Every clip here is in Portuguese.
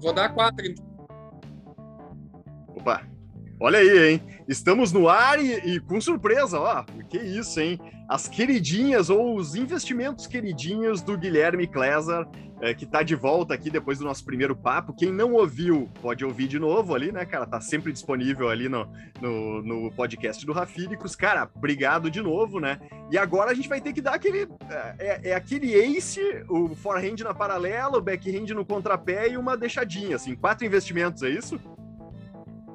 Vou dar quatro, então. Opa, olha aí, hein? Estamos no ar e, e, com surpresa, ó. Que isso, hein? As queridinhas ou os investimentos queridinhos do Guilherme Klesar, é, que tá de volta aqui depois do nosso primeiro papo. Quem não ouviu, pode ouvir de novo ali, né, cara? Tá sempre disponível ali no, no, no podcast do Rafíricos. Cara, obrigado de novo, né? E agora a gente vai ter que dar aquele. É, é, é aquele ace, o forehand na paralela, o backhand no contrapé e uma deixadinha, assim. Quatro investimentos, é isso?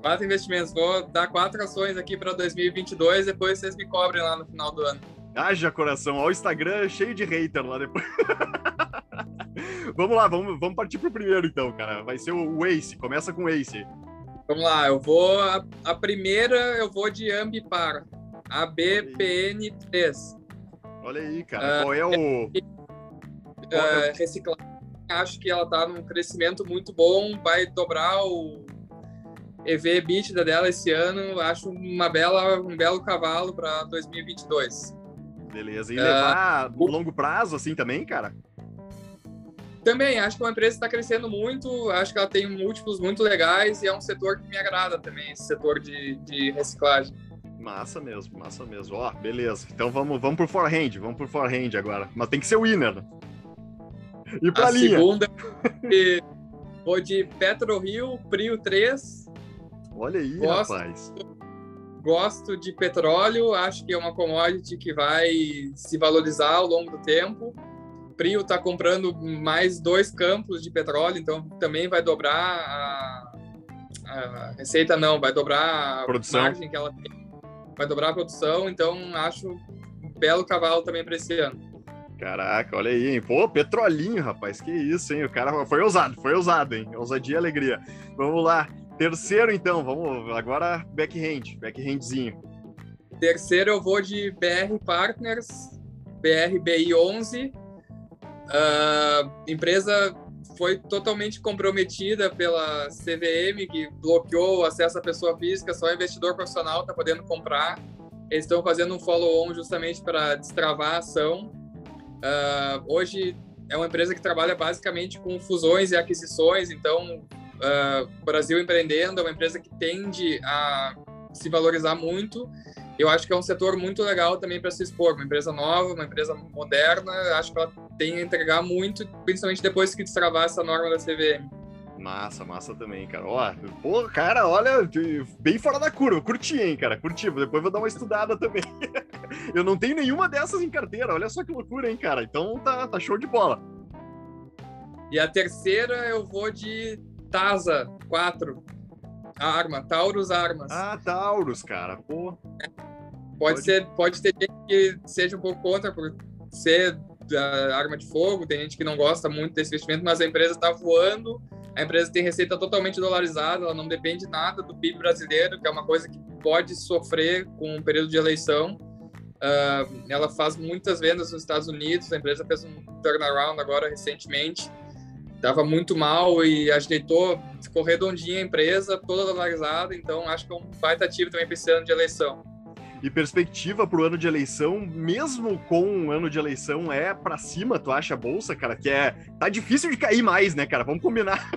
Quatro investimentos. Vou dar quatro ações aqui para 2022, depois vocês me cobrem lá no final do ano. Haja coração, ó, o Instagram cheio de hater lá depois. vamos lá, vamos, vamos partir pro primeiro então, cara. Vai ser o, Ace, começa com o Ace. Vamos lá, eu vou. A, a primeira eu vou de Ambipar. ABPN3. Olha aí, cara. Uh, Qual é o. Uh, reciclagem. Acho que ela tá num crescimento muito bom, vai dobrar o EV EBITDA dela esse ano, acho uma bela, um belo cavalo para 2022. Beleza. E levar uh, longo prazo assim também, cara? Também, acho que uma empresa está crescendo muito, acho que ela tem múltiplos muito legais e é um setor que me agrada também, esse setor de, de reciclagem. Massa mesmo, massa mesmo. Ó, beleza. Então vamos, vamos por forehand, vamos por forehand agora. Mas tem que ser o winner. E pra A linha. segunda, vou de Petro Rio, Prio 3, Olha aí, gosto, rapaz. Gosto de petróleo, acho que é uma commodity que vai se valorizar ao longo do tempo. Prio está comprando mais dois campos de petróleo, então também vai dobrar a, a receita, não, vai dobrar a produção. margem que ela tem. Vai dobrar a produção, então acho um belo cavalo também para esse ano. Caraca, olha aí, hein? Pô, petrolinho, rapaz, que isso, hein? O cara foi ousado, foi ousado, hein? Ousadia e alegria. Vamos lá. Terceiro, então, vamos agora backhand, backhandzinho. Terceiro eu vou de BR Partners, BRBI11. Uh, empresa foi totalmente comprometida pela CVM, que bloqueou o acesso à pessoa física, só investidor profissional está podendo comprar. Eles estão fazendo um follow-on justamente para destravar a ação. Uh, hoje é uma empresa que trabalha basicamente com fusões e aquisições, então uh, Brasil Empreendendo é uma empresa que tende a se valorizar muito. Eu acho que é um setor muito legal também para se expor. Uma empresa nova, uma empresa moderna, acho que ela tem a entregar muito, principalmente depois que destravar essa norma da CVM. Massa, massa também, cara. Ó, pô, cara, olha, bem fora da curva. Curti, hein, cara. Curti. Depois vou dar uma estudada também. Eu não tenho nenhuma dessas em carteira. Olha só que loucura, hein, cara. Então tá, tá show de bola. E a terceira eu vou de Taza 4. A arma, Taurus Armas. Ah, Taurus, cara. Pô. Pode, pode, ser, pode ter gente que seja um pouco contra por ser da arma de fogo, tem gente que não gosta muito desse investimento, mas a empresa está voando, a empresa tem receita totalmente dolarizada, ela não depende nada do PIB brasileiro, que é uma coisa que pode sofrer com um período de eleição. Uh, ela faz muitas vendas nos Estados Unidos, a empresa fez um turnaround agora recentemente, estava muito mal e ajeitou, ficou redondinha a empresa, toda dolarizada, então acho que é um baita ativo também para esse ano de eleição. E perspectiva para o ano de eleição, mesmo com um ano de eleição, é para cima, tu acha a bolsa, cara? Que é. Tá difícil de cair mais, né, cara? Vamos combinar.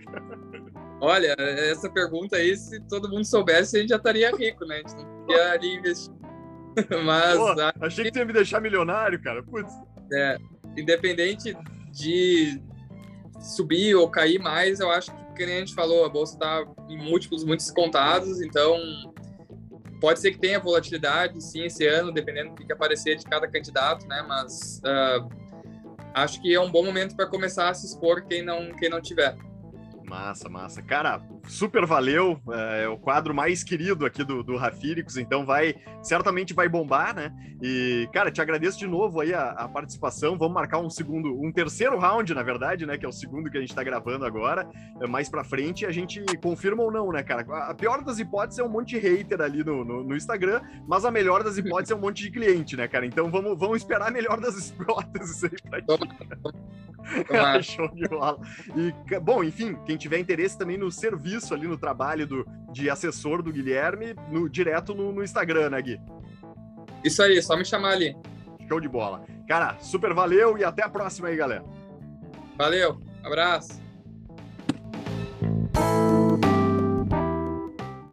Olha, essa pergunta aí, se todo mundo soubesse, a gente já estaria rico, né? A gente não ia ali investir. Mas. Pô, achei que tu ia me deixar milionário, cara. Putz. É, independente de subir ou cair mais, eu acho que, como a gente falou, a bolsa está em múltiplos muito descontados, então pode ser que tenha volatilidade, sim, esse ano, dependendo do que aparecer de cada candidato, né? Mas uh, acho que é um bom momento para começar a se expor quem não, quem não tiver. Massa, massa. Cara, super valeu. É, é o quadro mais querido aqui do, do Rafíricos, então vai, certamente vai bombar, né? E, cara, te agradeço de novo aí a, a, participação. Vamos marcar um segundo, um terceiro round, na verdade, né? Que é o segundo que a gente tá gravando agora. É, mais pra frente a gente confirma ou não, né, cara? A pior das hipóteses é um monte de hater ali no, no, no Instagram, mas a melhor das hipóteses é um monte de cliente, né, cara? Então vamos, vamos esperar a melhor das hipóteses aí pra ti. Show de bola. E, bom, enfim, quem tiver interesse também no serviço ali, no trabalho do, de assessor do Guilherme, no, direto no, no Instagram, né, Gui? Isso aí, só me chamar ali. Show de bola. Cara, super valeu e até a próxima aí, galera. Valeu, abraço.